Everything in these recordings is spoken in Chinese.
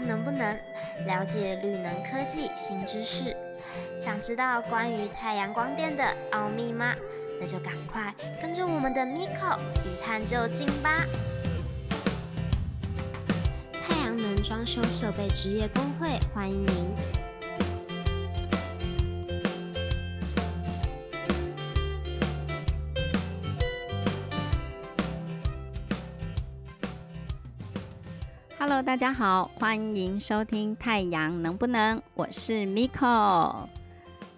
能不能了解绿能科技新知识？想知道关于太阳光电的奥秘吗？那就赶快跟着我们的 Miko 一探究竟吧！太阳能装修设备职业工会欢迎您。Hello，大家好，欢迎收听《太阳能不能》，我是 Miko。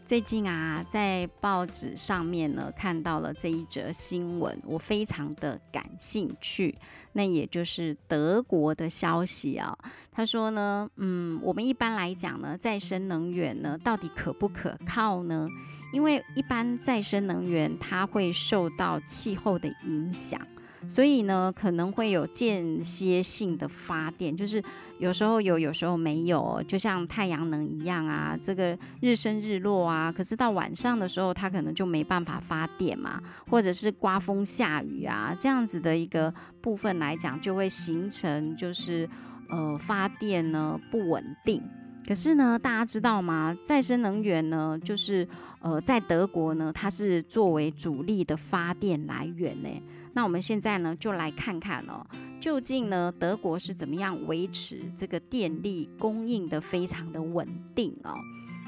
最近啊，在报纸上面呢看到了这一则新闻，我非常的感兴趣。那也就是德国的消息啊，他说呢，嗯，我们一般来讲呢，再生能源呢到底可不可靠呢？因为一般再生能源它会受到气候的影响。所以呢，可能会有间歇性的发电，就是有时候有，有时候没有，就像太阳能一样啊，这个日升日落啊。可是到晚上的时候，它可能就没办法发电嘛，或者是刮风下雨啊，这样子的一个部分来讲，就会形成就是呃发电呢不稳定。可是呢，大家知道吗？再生能源呢，就是呃，在德国呢，它是作为主力的发电来源呢。那我们现在呢，就来看看哦，究竟呢，德国是怎么样维持这个电力供应的非常的稳定哦。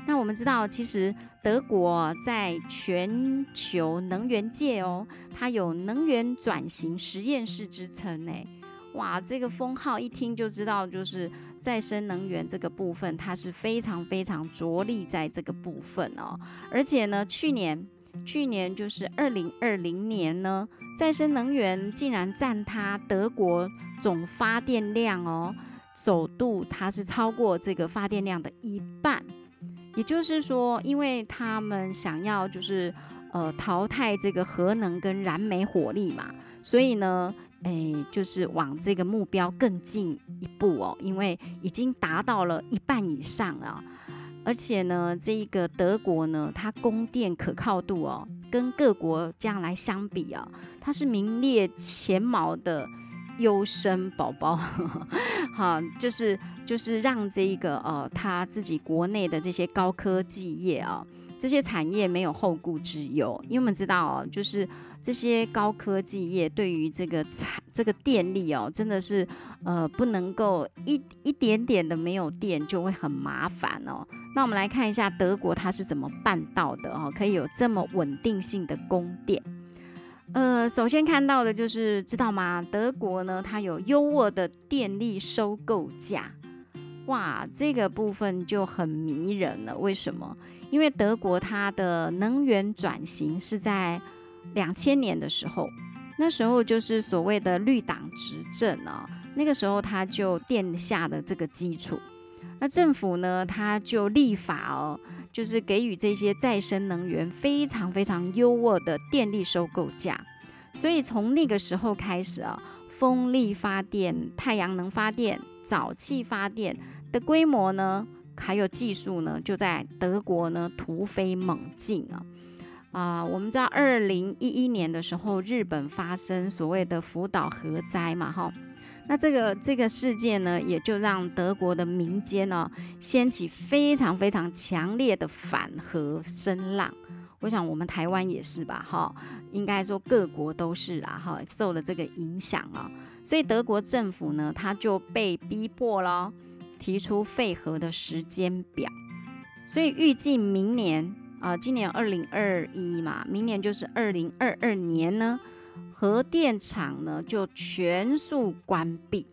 那我们知道，其实德国在全球能源界哦，它有能源转型实验室之称呢。哇，这个封号一听就知道，就是再生能源这个部分，它是非常非常着力在这个部分哦。而且呢，去年去年就是二零二零年呢，再生能源竟然占它德国总发电量哦，首度它是超过这个发电量的一半。也就是说，因为他们想要就是呃淘汰这个核能跟燃煤火力嘛，所以呢。哎，就是往这个目标更进一步哦，因为已经达到了一半以上了，而且呢，这一个德国呢，它供电可靠度哦，跟各国这样来相比啊，它是名列前茅的优生宝宝，好，就是就是让这一个呃，他自己国内的这些高科技业啊。这些产业没有后顾之忧，因为我们知道哦，就是这些高科技业对于这个产这个电力哦，真的是呃不能够一一点点的没有电就会很麻烦哦。那我们来看一下德国它是怎么办到的哦，可以有这么稳定性的供电。呃，首先看到的就是知道吗？德国呢，它有优渥的电力收购价。哇，这个部分就很迷人了。为什么？因为德国它的能源转型是在两千年的时候，那时候就是所谓的绿党执政啊。那个时候他就奠下了这个基础。那政府呢，他就立法哦，就是给予这些再生能源非常非常优渥的电力收购价。所以从那个时候开始啊，风力发电、太阳能发电、沼气发电。的规模呢，还有技术呢，就在德国呢突飞猛进啊！啊，我们知道二零一一年的时候，日本发生所谓的福岛核灾嘛，哈，那这个这个事件呢，也就让德国的民间呢掀起非常非常强烈的反核声浪。我想我们台湾也是吧，哈，应该说各国都是啦，哈，受了这个影响啊，所以德国政府呢，他就被逼迫了。提出废核的时间表，所以预计明年啊，今年二零二一嘛，明年就是二零二二年呢，核电厂呢就全数关闭。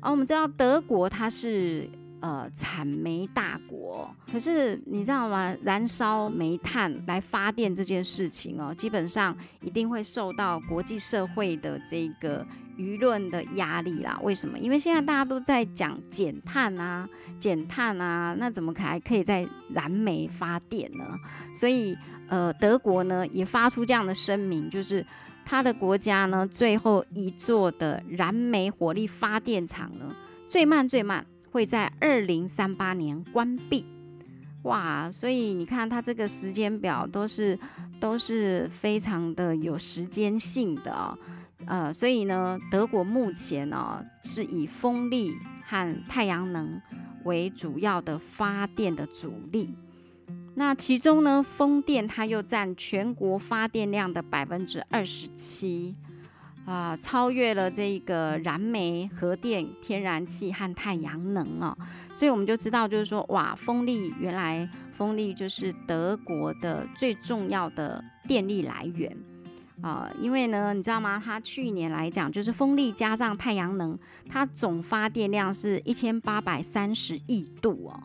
啊，我们知道德国它是。呃，产煤大国，可是你知道吗？燃烧煤炭来发电这件事情哦，基本上一定会受到国际社会的这个舆论的压力啦。为什么？因为现在大家都在讲减碳啊，减碳啊，那怎么还可以在燃煤发电呢？所以，呃，德国呢也发出这样的声明，就是他的国家呢最后一座的燃煤火力发电厂呢，最慢最慢。会在二零三八年关闭，哇！所以你看，它这个时间表都是都是非常的有时间性的啊，呃，所以呢，德国目前呢是以风力和太阳能为主要的发电的主力。那其中呢，风电它又占全国发电量的百分之二十七，啊，超越了这个燃煤、核电、天然气和太阳能啊。所以我们就知道，就是说，哇，风力原来风力就是德国的最重要的电力来源啊。因为呢，你知道吗？它去年来讲，就是风力加上太阳能，它总发电量是一千八百三十亿度哦。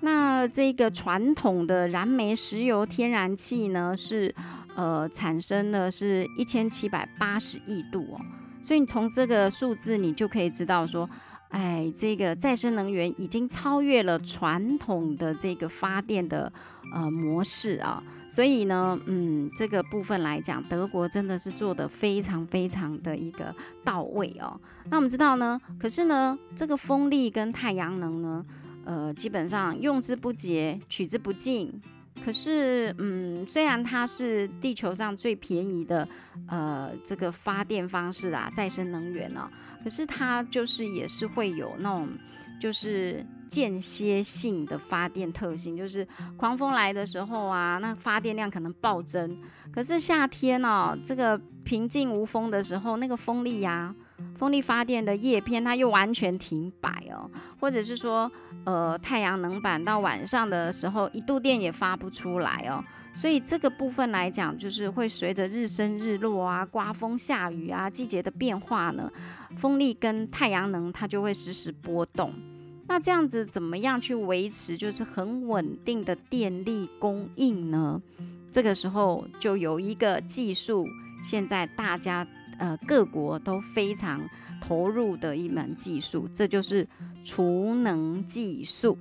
那这个传统的燃煤、石油、天然气呢，是呃产生的是一千七百八十亿度哦，所以你从这个数字，你就可以知道说，哎，这个再生能源已经超越了传统的这个发电的呃模式啊，所以呢，嗯，这个部分来讲，德国真的是做的非常非常的一个到位哦。那我们知道呢，可是呢，这个风力跟太阳能呢？呃，基本上用之不竭，取之不尽。可是，嗯，虽然它是地球上最便宜的，呃，这个发电方式啊，再生能源呢，可是它就是也是会有那种，就是间歇性的发电特性，就是狂风来的时候啊，那发电量可能暴增。可是夏天哦，这个平静无风的时候，那个风力呀。风力发电的叶片，它又完全停摆哦，或者是说，呃，太阳能板到晚上的时候，一度电也发不出来哦。所以这个部分来讲，就是会随着日升日落啊，刮风下雨啊，季节的变化呢，风力跟太阳能它就会时时波动。那这样子怎么样去维持就是很稳定的电力供应呢？这个时候就有一个技术，现在大家。呃，各国都非常投入的一门技术，这就是储能技术。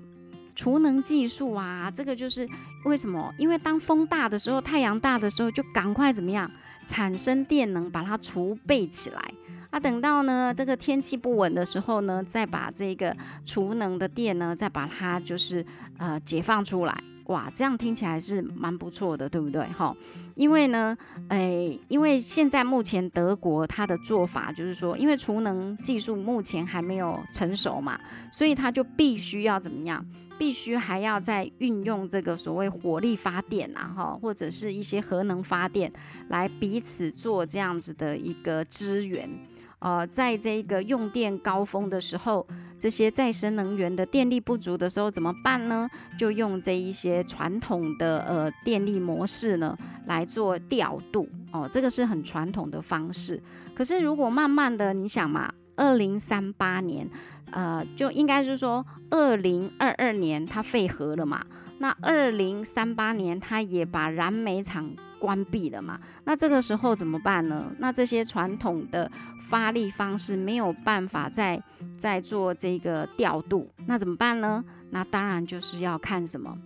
储能技术啊，这个就是为什么？因为当风大的时候，太阳大的时候，就赶快怎么样产生电能，把它储备起来。啊，等到呢这个天气不稳的时候呢，再把这个储能的电呢，再把它就是呃解放出来。哇，这样听起来是蛮不错的，对不对？哈，因为呢，诶，因为现在目前德国它的做法就是说，因为储能技术目前还没有成熟嘛，所以它就必须要怎么样？必须还要再运用这个所谓火力发电啊，哈，或者是一些核能发电来彼此做这样子的一个支援。呃，在这个用电高峰的时候，这些再生能源的电力不足的时候怎么办呢？就用这一些传统的呃电力模式呢来做调度哦，这个是很传统的方式。可是如果慢慢的，你想嘛，二零三八年，呃，就应该是说二零二二年它废核了嘛，那二零三八年它也把燃煤厂。关闭了嘛？那这个时候怎么办呢？那这些传统的发力方式没有办法再再做这个调度，那怎么办呢？那当然就是要看什么？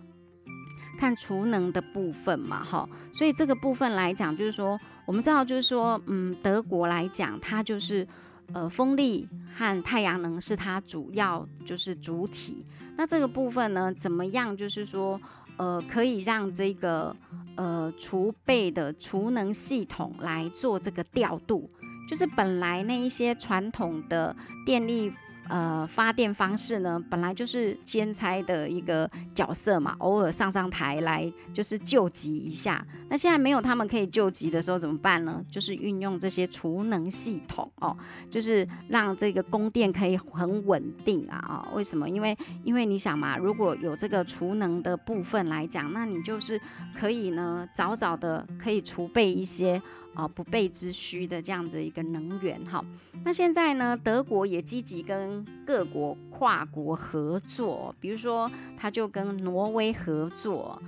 看储能的部分嘛，哈。所以这个部分来讲，就是说我们知道，就是说，嗯，德国来讲，它就是呃风力和太阳能是它主要就是主体。那这个部分呢，怎么样？就是说。呃，可以让这个呃储备的储能系统来做这个调度，就是本来那一些传统的电力。呃，发电方式呢，本来就是兼差的一个角色嘛，偶尔上上台来就是救急一下。那现在没有他们可以救急的时候怎么办呢？就是运用这些储能系统哦，就是让这个供电可以很稳定啊啊！为什么？因为因为你想嘛，如果有这个储能的部分来讲，那你就是可以呢，早早的可以储备一些。啊，不备之需的这样子一个能源哈。那现在呢，德国也积极跟各国跨国合作，比如说，他就跟挪威合作。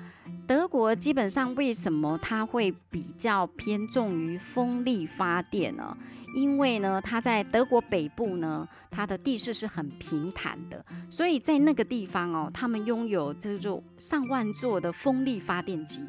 德国基本上为什么它会比较偏重于风力发电呢？因为呢，它在德国北部呢，它的地势是很平坦的，所以在那个地方哦，他们拥有这座上万座的风力发电机，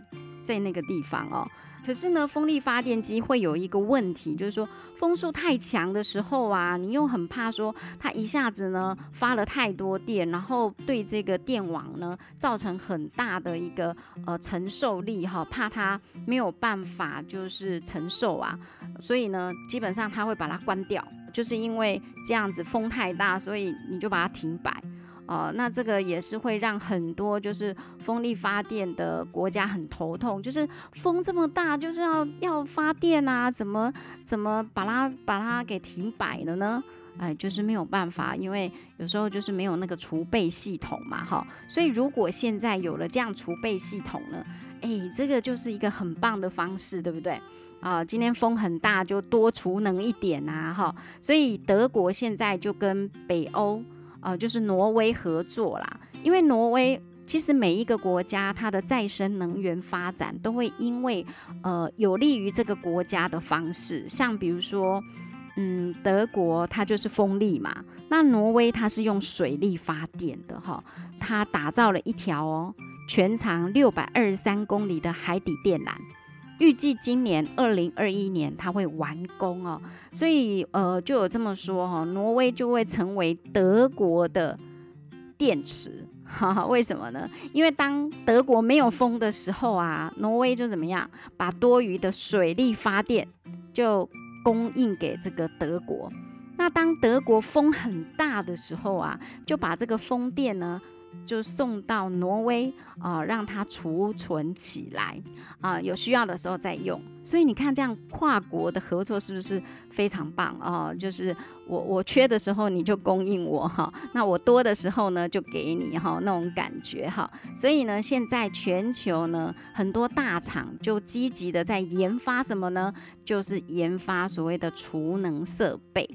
在那个地方哦。可是呢，风力发电机会有一个问题，就是说风速太强的时候啊，你又很怕说它一下子呢发了太多电，然后对这个电网呢造成很大的一个呃承受力哈，怕它没有办法就是承受啊，所以呢，基本上它会把它关掉。就是因为这样子风太大，所以你就把它停摆。哦，那这个也是会让很多就是风力发电的国家很头痛，就是风这么大，就是要要发电啊，怎么怎么把它把它给停摆了呢？哎，就是没有办法，因为有时候就是没有那个储备系统嘛，哈。所以如果现在有了这样储备系统呢，哎，这个就是一个很棒的方式，对不对？啊，今天风很大，就多储能一点啊，哈。所以德国现在就跟北欧。呃，就是挪威合作啦，因为挪威其实每一个国家它的再生能源发展都会因为呃有利于这个国家的方式，像比如说，嗯，德国它就是风力嘛，那挪威它是用水力发电的哈，它打造了一条哦全长六百二十三公里的海底电缆。预计今年二零二一年它会完工哦，所以呃就有这么说哈，挪威就会成为德国的电池，哈哈，为什么呢？因为当德国没有风的时候啊，挪威就怎么样，把多余的水力发电就供应给这个德国。那当德国风很大的时候啊，就把这个风电呢。就送到挪威啊，让它储存起来啊，有需要的时候再用。所以你看，这样跨国的合作是不是非常棒哦？就是我我缺的时候你就供应我哈，那我多的时候呢就给你哈，那种感觉哈。所以呢，现在全球呢很多大厂就积极的在研发什么呢？就是研发所谓的储能设备。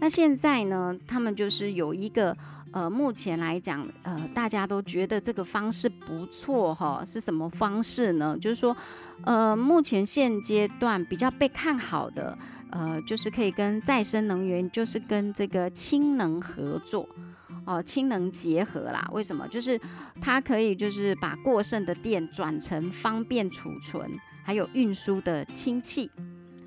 那现在呢，他们就是有一个。呃，目前来讲，呃，大家都觉得这个方式不错哈。是什么方式呢？就是说，呃，目前现阶段比较被看好的，呃，就是可以跟再生能源，就是跟这个氢能合作，哦，氢能结合啦。为什么？就是它可以就是把过剩的电转成方便储存还有运输的氢气。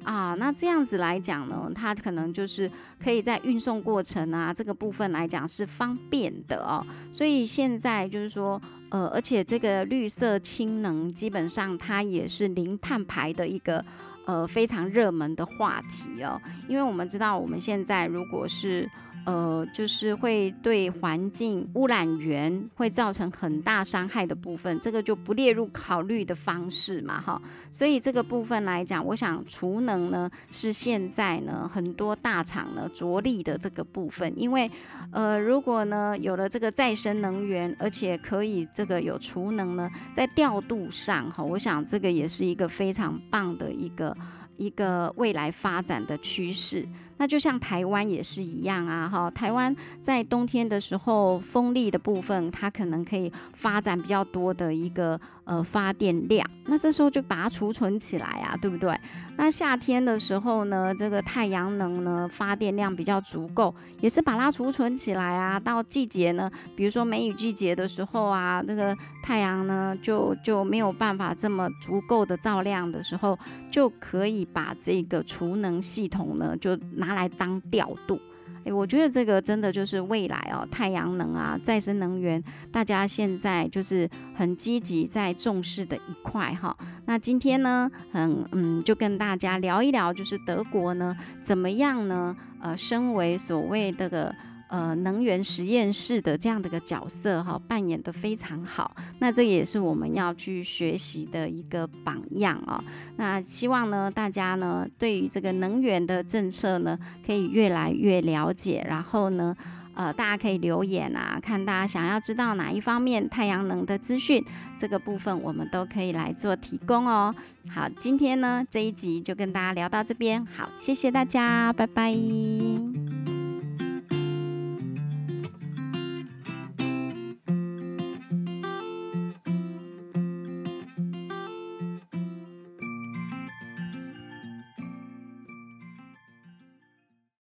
啊，那这样子来讲呢，它可能就是可以在运送过程啊这个部分来讲是方便的哦。所以现在就是说，呃，而且这个绿色氢能基本上它也是零碳排的一个呃非常热门的话题哦。因为我们知道我们现在如果是呃，就是会对环境污染源会造成很大伤害的部分，这个就不列入考虑的方式嘛，哈。所以这个部分来讲，我想储能呢是现在呢很多大厂呢着力的这个部分，因为呃，如果呢有了这个再生能源，而且可以这个有储能呢，在调度上哈，我想这个也是一个非常棒的一个一个未来发展的趋势。那就像台湾也是一样啊，哈，台湾在冬天的时候，风力的部分它可能可以发展比较多的一个呃发电量，那这时候就把它储存起来啊，对不对？那夏天的时候呢，这个太阳能呢发电量比较足够，也是把它储存起来啊。到季节呢，比如说梅雨季节的时候啊，那个太阳呢就就没有办法这么足够的照亮的时候，就可以把这个储能系统呢就拿。拿来当调度，诶，我觉得这个真的就是未来哦，太阳能啊，再生能源，大家现在就是很积极在重视的一块哈。那今天呢，很嗯，就跟大家聊一聊，就是德国呢怎么样呢？呃，身为所谓这个。呃，能源实验室的这样的一个角色哈，扮演的非常好。那这也是我们要去学习的一个榜样啊。那希望呢，大家呢，对于这个能源的政策呢，可以越来越了解。然后呢，呃，大家可以留言啊，看大家想要知道哪一方面太阳能的资讯，这个部分我们都可以来做提供哦。好，今天呢这一集就跟大家聊到这边，好，谢谢大家，拜拜。